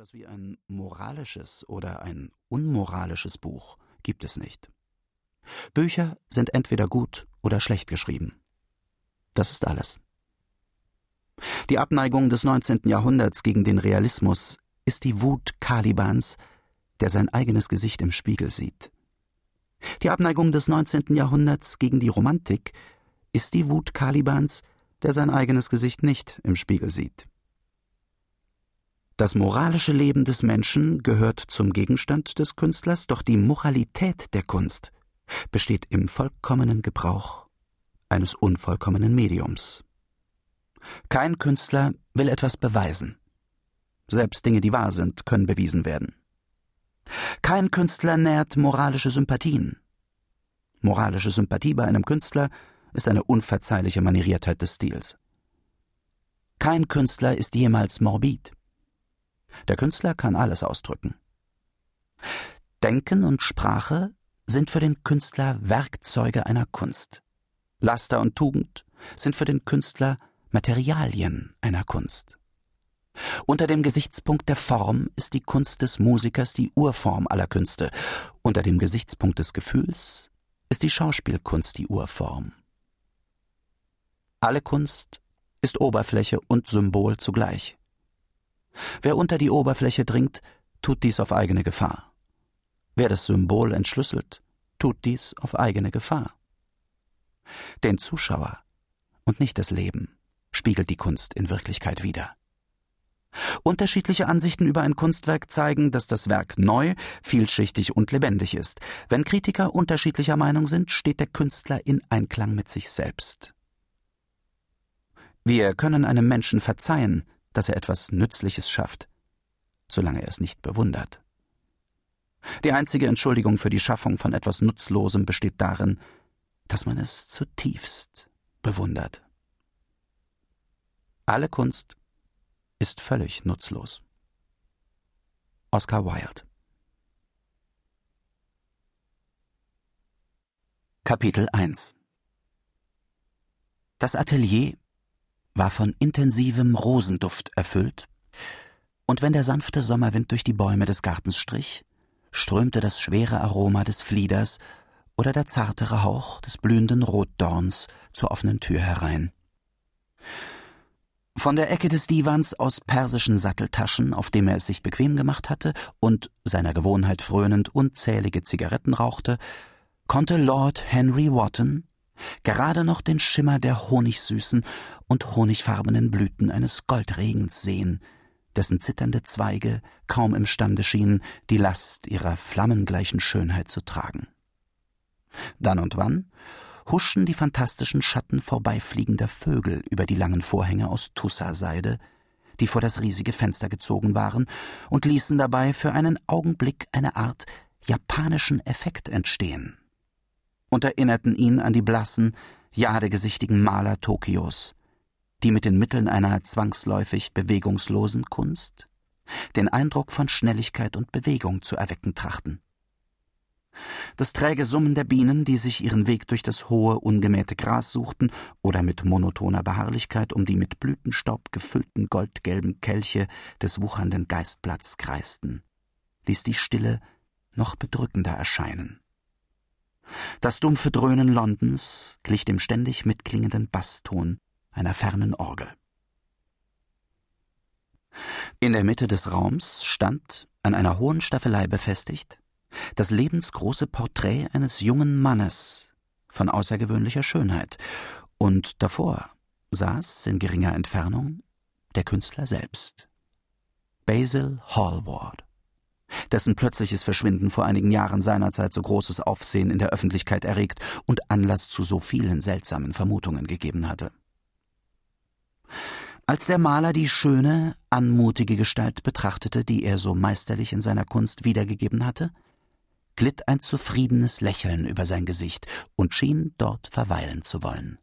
etwas wie ein moralisches oder ein unmoralisches Buch gibt es nicht. Bücher sind entweder gut oder schlecht geschrieben. Das ist alles. Die Abneigung des 19. Jahrhunderts gegen den Realismus ist die Wut Kalibans, der sein eigenes Gesicht im Spiegel sieht. Die Abneigung des 19. Jahrhunderts gegen die Romantik ist die Wut Kalibans, der sein eigenes Gesicht nicht im Spiegel sieht. Das moralische Leben des Menschen gehört zum Gegenstand des Künstlers, doch die Moralität der Kunst besteht im vollkommenen Gebrauch eines unvollkommenen Mediums. Kein Künstler will etwas beweisen. Selbst Dinge, die wahr sind, können bewiesen werden. Kein Künstler nährt moralische Sympathien. Moralische Sympathie bei einem Künstler ist eine unverzeihliche Manieriertheit des Stils. Kein Künstler ist jemals morbid. Der Künstler kann alles ausdrücken. Denken und Sprache sind für den Künstler Werkzeuge einer Kunst. Laster und Tugend sind für den Künstler Materialien einer Kunst. Unter dem Gesichtspunkt der Form ist die Kunst des Musikers die Urform aller Künste, unter dem Gesichtspunkt des Gefühls ist die Schauspielkunst die Urform. Alle Kunst ist Oberfläche und Symbol zugleich. Wer unter die Oberfläche dringt, tut dies auf eigene Gefahr. Wer das Symbol entschlüsselt, tut dies auf eigene Gefahr. Den Zuschauer und nicht das Leben spiegelt die Kunst in Wirklichkeit wider. Unterschiedliche Ansichten über ein Kunstwerk zeigen, dass das Werk neu, vielschichtig und lebendig ist. Wenn Kritiker unterschiedlicher Meinung sind, steht der Künstler in Einklang mit sich selbst. Wir können einem Menschen verzeihen, dass er etwas Nützliches schafft, solange er es nicht bewundert. Die einzige Entschuldigung für die Schaffung von etwas Nutzlosem besteht darin, dass man es zutiefst bewundert. Alle Kunst ist völlig nutzlos. Oscar Wilde Kapitel 1 Das Atelier war von intensivem Rosenduft erfüllt, und wenn der sanfte Sommerwind durch die Bäume des Gartens strich, strömte das schwere Aroma des Flieders oder der zartere Hauch des blühenden Rotdorns zur offenen Tür herein. Von der Ecke des Divans aus persischen Satteltaschen, auf dem er es sich bequem gemacht hatte und seiner Gewohnheit frönend unzählige Zigaretten rauchte, konnte Lord Henry Wotton gerade noch den Schimmer der honigsüßen und honigfarbenen Blüten eines Goldregens sehen, dessen zitternde Zweige kaum imstande schienen, die Last ihrer flammengleichen Schönheit zu tragen. Dann und wann huschen die fantastischen Schatten vorbeifliegender Vögel über die langen Vorhänge aus Tussaseide, die vor das riesige Fenster gezogen waren, und ließen dabei für einen Augenblick eine Art japanischen Effekt entstehen und erinnerten ihn an die blassen, jadegesichtigen Maler Tokios, die mit den Mitteln einer zwangsläufig bewegungslosen Kunst den Eindruck von Schnelligkeit und Bewegung zu erwecken trachten. Das träge Summen der Bienen, die sich ihren Weg durch das hohe, ungemähte Gras suchten oder mit monotoner Beharrlichkeit um die mit Blütenstaub gefüllten goldgelben Kelche des wuchernden Geistblatts kreisten, ließ die Stille noch bedrückender erscheinen. Das dumpfe Dröhnen Londons glich dem ständig mitklingenden Basston einer fernen Orgel. In der Mitte des Raums stand, an einer hohen Staffelei befestigt, das lebensgroße Porträt eines jungen Mannes von außergewöhnlicher Schönheit, und davor saß in geringer Entfernung der Künstler selbst, Basil Hallward, dessen plötzliches Verschwinden vor einigen Jahren seinerzeit so großes Aufsehen in der Öffentlichkeit erregt und Anlass zu so vielen seltsamen Vermutungen gegeben hatte. Als der Maler die schöne, anmutige Gestalt betrachtete, die er so meisterlich in seiner Kunst wiedergegeben hatte, glitt ein zufriedenes Lächeln über sein Gesicht und schien dort verweilen zu wollen.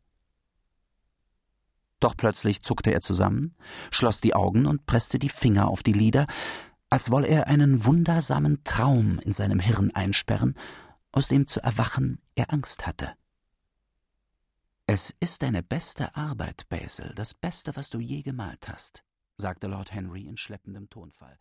Doch plötzlich zuckte er zusammen, schloss die Augen und presste die Finger auf die Lider, als wolle er einen wundersamen Traum in seinem Hirn einsperren, aus dem zu erwachen er Angst hatte. Es ist deine beste Arbeit, Basil, das Beste, was du je gemalt hast, sagte Lord Henry in schleppendem Tonfall.